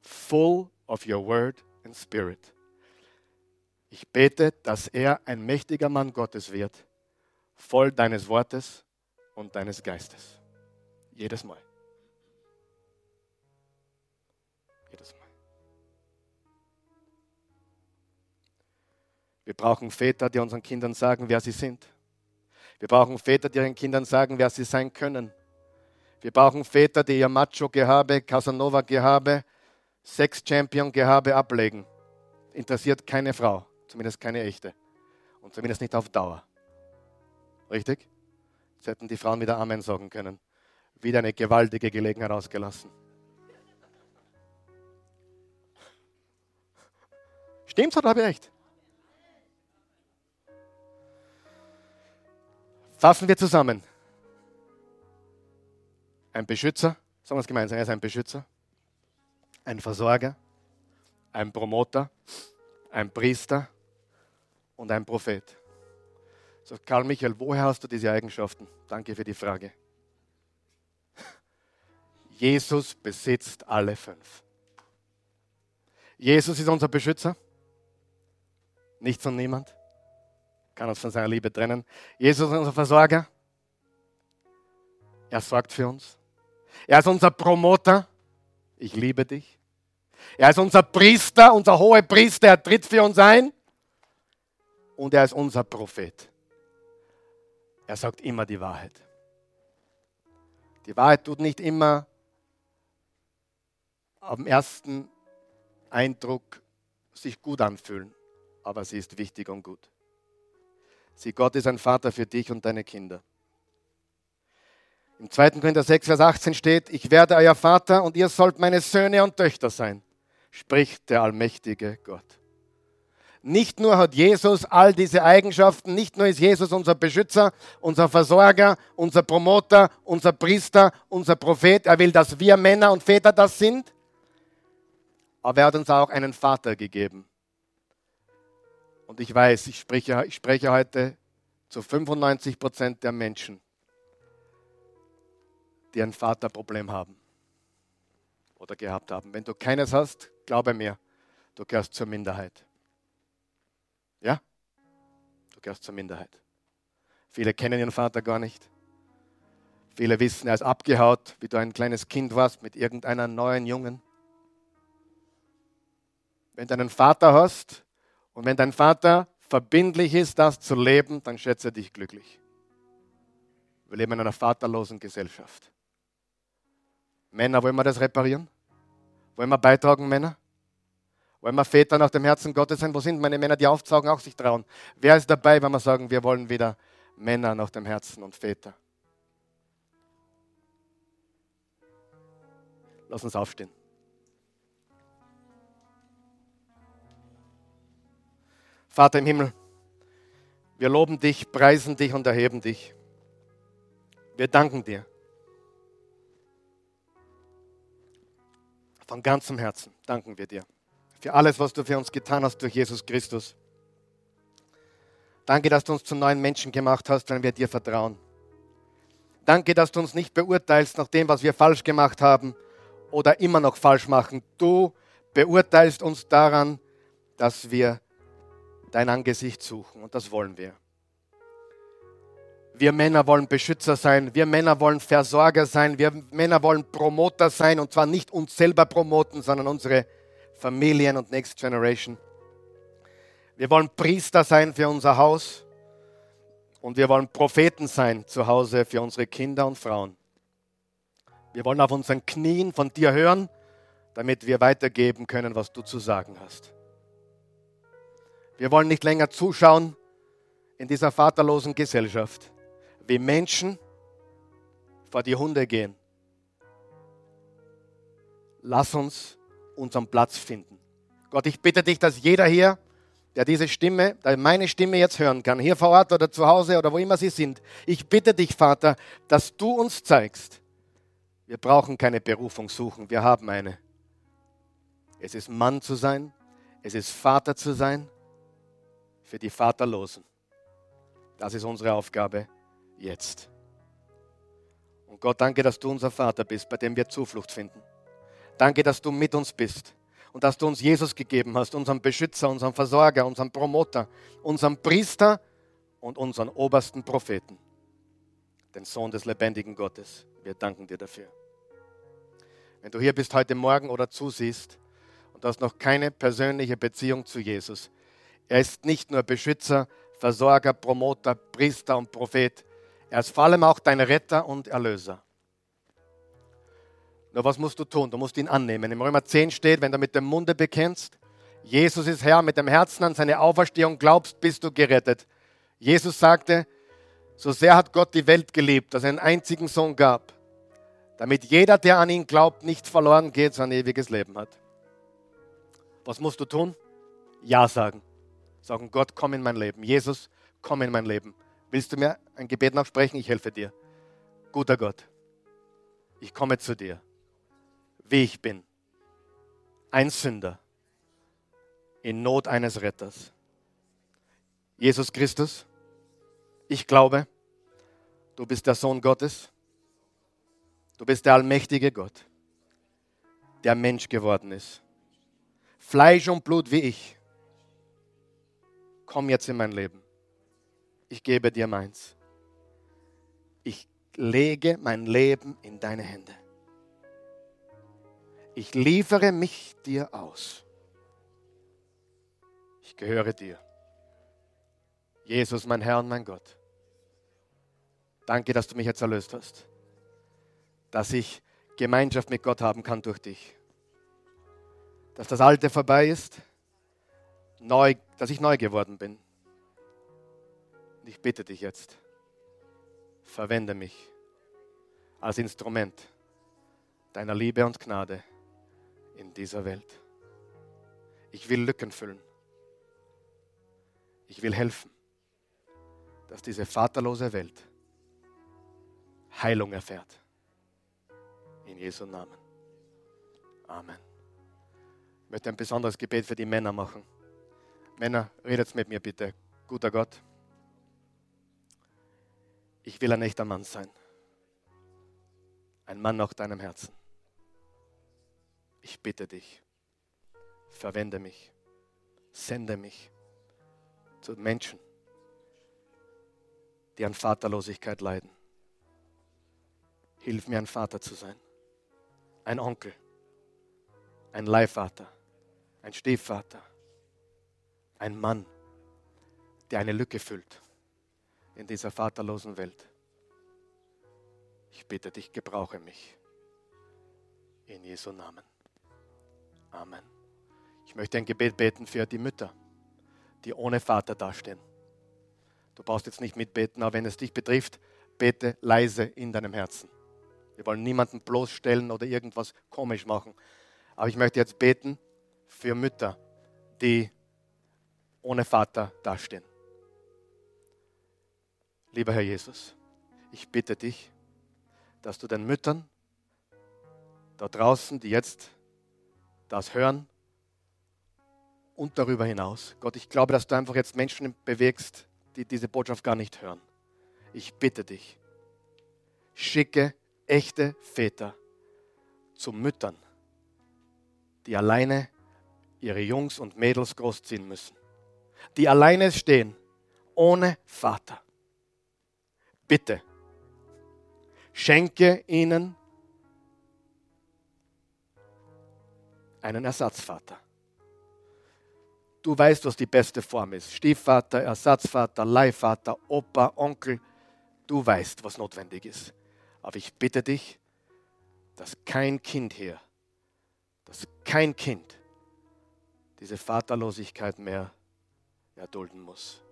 Speaker 1: full of your word and spirit. Ich bete, dass er ein mächtiger Mann Gottes wird, voll deines Wortes und deines Geistes. Jedes Mal. Jedes Mal. Wir brauchen Väter, die unseren Kindern sagen, wer sie sind. Wir brauchen Väter, die ihren Kindern sagen, wer sie sein können. Wir brauchen Väter, die ihr Macho-Gehabe, Casanova-Gehabe, Sex-Champion-Gehabe ablegen. Interessiert keine Frau, zumindest keine echte. Und zumindest nicht auf Dauer. Richtig? Jetzt hätten die Frauen wieder Amen sagen können. Wieder eine gewaltige Gelegenheit ausgelassen. Stimmt's oder habe ich recht? Fassen wir zusammen ein Beschützer, sagen wir es gemeinsam, er ist ein Beschützer, ein Versorger, ein Promoter, ein Priester und ein Prophet. So, Karl Michael, woher hast du diese Eigenschaften? Danke für die Frage. Jesus besitzt alle fünf. Jesus ist unser Beschützer. Nichts und niemand kann uns von seiner Liebe trennen. Jesus ist unser Versorger. Er sorgt für uns. Er ist unser Promoter. Ich liebe dich. Er ist unser Priester, unser hoher Priester. Er tritt für uns ein. Und er ist unser Prophet. Er sagt immer die Wahrheit. Die Wahrheit tut nicht immer am ersten Eindruck sich gut anfühlen, aber sie ist wichtig und gut. Sie, Gott ist ein Vater für dich und deine Kinder. Im 2. Korinther 6, Vers 18 steht, ich werde euer Vater und ihr sollt meine Söhne und Töchter sein, spricht der allmächtige Gott. Nicht nur hat Jesus all diese Eigenschaften, nicht nur ist Jesus unser Beschützer, unser Versorger, unser Promoter, unser Priester, unser Prophet, er will, dass wir Männer und Väter das sind, aber er hat uns auch einen Vater gegeben, Und ich weiß, ich spreche, ich spreche heute zu 95 Prozent der Menschen, die ein Vaterproblem haben oder gehabt haben. Wenn du keines hast, glaube mir, du gehörst zur Minderheit. Ja? Du gehörst zur Minderheit. Viele kennen ihren Vater gar nicht. Viele wissen, er ist abgehaut, wie du ein kleines Kind warst mit irgendeiner neuen Jungen. Wenn du einen Vater hast und wenn dein Vater verbindlich ist, das zu leben, dann schätze dich glücklich. Wir leben in einer vaterlosen Gesellschaft. Männer, wollen wir das reparieren? Wollen wir beitragen, Männer? Wollen wir Väter nach dem Herzen Gottes sein? Wo sind meine Männer, die aufzaugen, auch sich trauen? Wer ist dabei, wenn wir sagen, wir wollen wieder Männer nach dem Herzen und Väter? Lass uns aufstehen. Vater im Himmel, wir loben dich, preisen dich und erheben dich. Wir danken dir. Von ganzem Herzen danken wir dir für alles, was du für uns getan hast durch Jesus Christus. Danke, dass du uns zu neuen Menschen gemacht hast, wenn wir dir vertrauen. Danke, dass du uns nicht beurteilst nach dem, was wir falsch gemacht haben oder immer noch falsch machen. Du beurteilst uns daran, dass wir dein Angesicht suchen. Und das wollen wir. Wir Männer wollen Beschützer sein, wir Männer wollen Versorger sein, wir Männer wollen Promoter sein und zwar nicht uns selber promoten, sondern unsere Familien und Next Generation. Wir wollen Priester sein für unser Haus und wir wollen Propheten sein zu Hause für unsere Kinder und Frauen. Wir wollen auf unseren Knien von dir hören, damit wir weitergeben können, was du zu sagen hast. Wir wollen nicht länger zuschauen in dieser vaterlosen Gesellschaft, wie Menschen vor die Hunde gehen. Lass uns unseren Platz finden. Gott, ich bitte dich, dass jeder hier, der diese Stimme, der meine Stimme jetzt hören kann, hier vor Ort oder zu Hause oder wo immer sie sind, ich bitte dich, Vater, dass du uns zeigst, wir brauchen keine Berufung suchen, wir haben eine. Es ist Mann zu sein, es ist Vater zu sein, für die Vaterlosen. Das ist unsere Aufgabe jetzt. Und Gott, danke, dass du unser Vater bist, bei dem wir Zuflucht finden. Danke, dass du mit uns bist und dass du uns Jesus gegeben hast, unseren Beschützer, unseren Versorger, unseren Promoter, unseren Priester und unseren obersten Propheten, den Sohn des lebendigen Gottes. Wir danken dir dafür. Wenn du hier bist heute Morgen oder zusiehst und du hast noch keine persönliche Beziehung zu Jesus, er ist nicht nur Beschützer, Versorger, Promoter, Priester und Prophet. Er ist vor allem auch dein Retter und Erlöser. Nur was musst du tun? Du musst ihn annehmen. Im Römer 10 steht, wenn du mit dem Munde bekennst, Jesus ist Herr, mit dem Herzen an seine Auferstehung glaubst, bist du gerettet. Jesus sagte, so sehr hat Gott die Welt geliebt, dass er einen einzigen Sohn gab, damit jeder, der an ihn glaubt, nicht verloren geht, sondern ewiges Leben hat. Was musst du tun? Ja sagen. Sagen, Gott, komm in mein Leben. Jesus, komm in mein Leben. Willst du mir ein Gebet noch sprechen? Ich helfe dir. Guter Gott, ich komme zu dir, wie ich bin. Ein Sünder in Not eines Retters. Jesus Christus, ich glaube, du bist der Sohn Gottes. Du bist der allmächtige Gott, der Mensch geworden ist. Fleisch und Blut wie ich komm jetzt in mein Leben. Ich gebe dir meins. Ich lege mein Leben in deine Hände. Ich liefere mich dir aus. Ich gehöre dir. Jesus, mein Herr und mein Gott. Danke, dass du mich jetzt erlöst hast. Dass ich Gemeinschaft mit Gott haben kann durch dich. Dass das Alte vorbei ist neu, dass ich neu geworden bin. Und ich bitte dich jetzt, verwende mich als Instrument deiner Liebe und Gnade in dieser Welt. Ich will Lücken füllen. Ich will helfen, dass diese vaterlose Welt Heilung erfährt. In Jesu Namen. Amen. Ich möchte ein besonderes Gebet für die Männer machen. Männer, redet mit mir bitte. Guter Gott, ich will ein echter Mann sein. Ein Mann nach deinem Herzen. Ich bitte dich, verwende mich, sende mich zu Menschen, die an Vaterlosigkeit leiden. Hilf mir, ein Vater zu sein, ein Onkel, ein Leihvater, ein Stiefvater, ein Mann, der eine Lücke füllt in dieser vaterlosen Welt. Ich bitte dich, gebrauche mich. In Jesu Namen. Amen. Ich möchte ein Gebet beten für die Mütter, die ohne Vater dastehen. Du brauchst jetzt nicht mitbeten, aber wenn es dich betrifft, bete leise in deinem Herzen. Wir wollen niemanden bloßstellen oder irgendwas komisch machen. Aber ich möchte jetzt beten für Mütter, die ohne Vater dastehen. Lieber Herr Jesus, ich bitte dich, dass du den Müttern da draußen, die jetzt das hören und darüber hinaus, Gott, ich glaube, dass du einfach jetzt Menschen bewegst, die diese Botschaft gar nicht hören. Ich bitte dich, schicke echte Väter zu Müttern, die alleine ihre Jungs und Mädels großziehen müssen, die alleine stehen, ohne Vater bitte, schenke ihnen einen Ersatzvater. Du weißt, was die beste Form ist. Stiefvater, Ersatzvater, Leihvater, Opa, Onkel. Du weißt, was notwendig ist. Aber ich bitte dich, dass kein Kind hier, dass kein Kind diese Vaterlosigkeit mehr erdulden muss.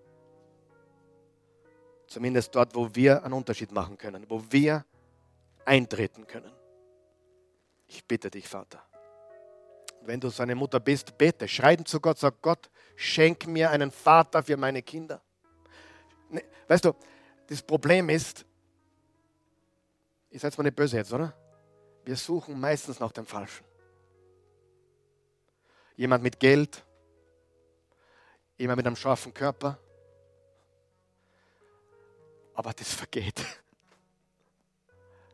Speaker 1: Zumindest dort, wo wir einen Unterschied machen können, wo wir eintreten können. Ich bitte dich, Vater. Wenn du so eine Mutter bist, bete, schreien zu Gott, sag Gott, schenk mir einen Vater für meine Kinder. Ne, weißt du, das Problem ist, ihr seid mal nicht böse jetzt, oder? Wir suchen meistens nach dem Falschen. Jemand mit Geld, jemand mit einem scharfen Körper, aber das vergeht.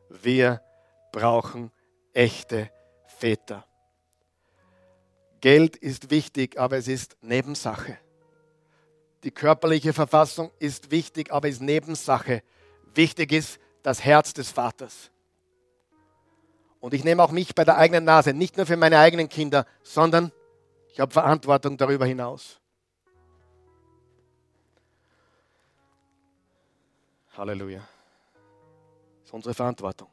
Speaker 1: Wir brauchen echte Väter. Geld ist wichtig, aber es ist Nebensache. Die körperliche Verfassung ist wichtig, aber ist Nebensache. Wichtig ist das Herz des Vaters. Und ich nehme auch mich bei der eigenen Nase, nicht nur für meine eigenen Kinder, sondern ich habe Verantwortung darüber hinaus. Halleluja. Das ist unsere Verantwortung.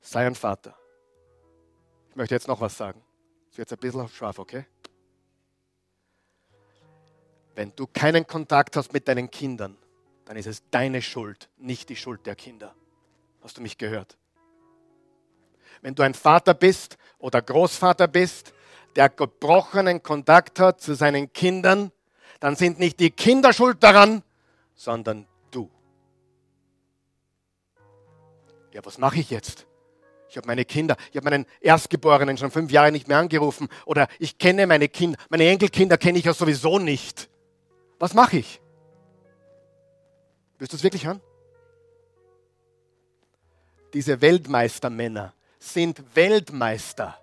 Speaker 1: Sei ein Vater. Ich möchte jetzt noch was sagen. Das wird jetzt ein bisschen scharf, okay? Wenn du keinen Kontakt hast mit deinen Kindern, dann ist es deine Schuld, nicht die Schuld der Kinder. Hast du mich gehört? Wenn du ein Vater bist oder Großvater bist, der gebrochenen Kontakt hat zu seinen Kindern, dann sind nicht die Kinder schuld daran, sondern du. Ja, was mache ich jetzt? Ich habe meine Kinder, ich habe meinen Erstgeborenen schon fünf Jahre nicht mehr angerufen oder ich kenne meine Kinder, meine Enkelkinder kenne ich ja sowieso nicht. Was mache ich? Willst du es wirklich hören? Diese Weltmeistermänner sind Weltmeister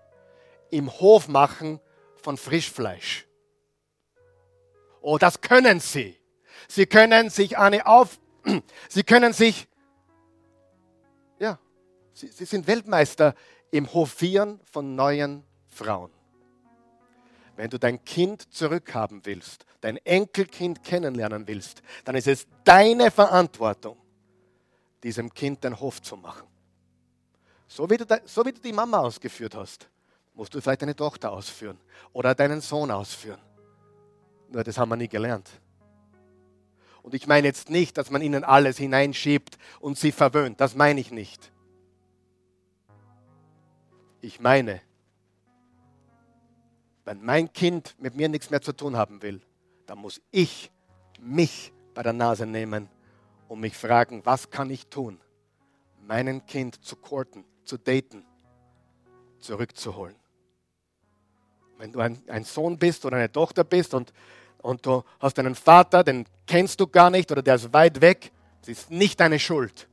Speaker 1: im Hofmachen von Frischfleisch. Oh, das können sie. Sie können sich eine auf, Sie können sich, ja, Sie, Sie sind Weltmeister im Hofieren von neuen Frauen. Wenn du dein Kind zurückhaben willst, dein Enkelkind kennenlernen willst, dann ist es deine Verantwortung, diesem Kind den Hof zu machen. So wie, du, so wie du die Mama ausgeführt hast, musst du vielleicht deine Tochter ausführen oder deinen Sohn ausführen. Nur das haben wir nie gelernt. Und ich meine jetzt nicht, dass man ihnen alles hineinschiebt und sie verwöhnt. Das meine ich nicht. Ich meine, wenn mein Kind mit mir nichts mehr zu tun haben will, dann muss ich mich bei der Nase nehmen und mich fragen, was kann ich tun, meinen Kind zu courten, zu daten, zurückzuholen. wenn du ein, ein Sohn bist oder eine Tochter bist und, und du hast einen Vater, den kennst du gar nicht oder der ist weit weg, es ist nicht deine Schuld.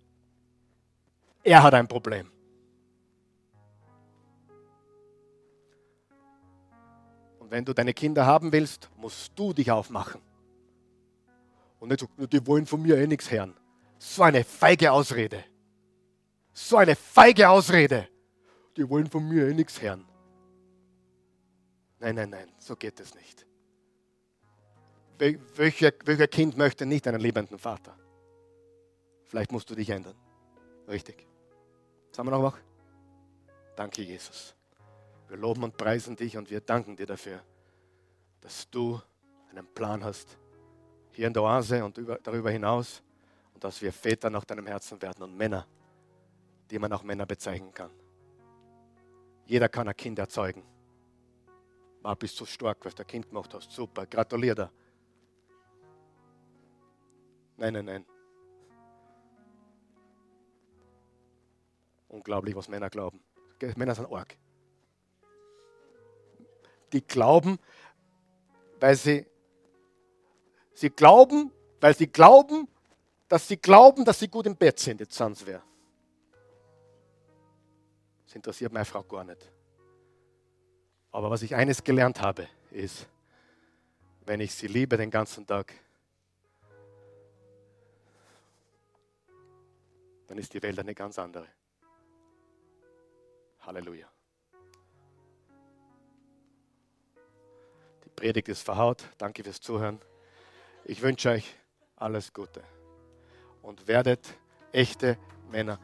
Speaker 1: Er hat ein Problem. Und wenn du deine Kinder haben willst, musst du dich aufmachen. Und nicht so, die wollen von mir eh nichts hören. So eine feige Ausrede. So eine feige Ausrede. Die wollen von mir eh nichts hören. Nein, nein, nein, so geht es nicht. Welcher, welcher Kind möchte nicht einen liebenden Vater? Vielleicht musst du dich ändern. Richtig. Sagen wir noch wach? Danke, Jesus. Wir loben und preisen dich und wir danken dir dafür, dass du einen Plan hast, hier in der Oase und darüber hinaus, und dass wir Väter nach deinem Herzen werden und Männer, die man auch Männer bezeichnen kann. Jeder kann ein Kind erzeugen. War bist du stark, was du ein Kind gemacht hast. Super, gratuliere dir. Nein, nein, nein. Unglaublich, was Männer glauben. Männer sind arg. Die glauben, weil sie, sie glauben, weil sie glauben, dass sie glauben, dass sie gut im Bett sind. Jetzt sind sie wer. Das interessiert meine Frau gar nicht. Aber was ich eines gelernt habe, ist, wenn ich sie liebe den ganzen Tag, dann ist die Welt eine ganz andere. Halleluja. Die Predigt ist verhaut. Danke fürs Zuhören. Ich wünsche euch alles Gute und werdet echte Männer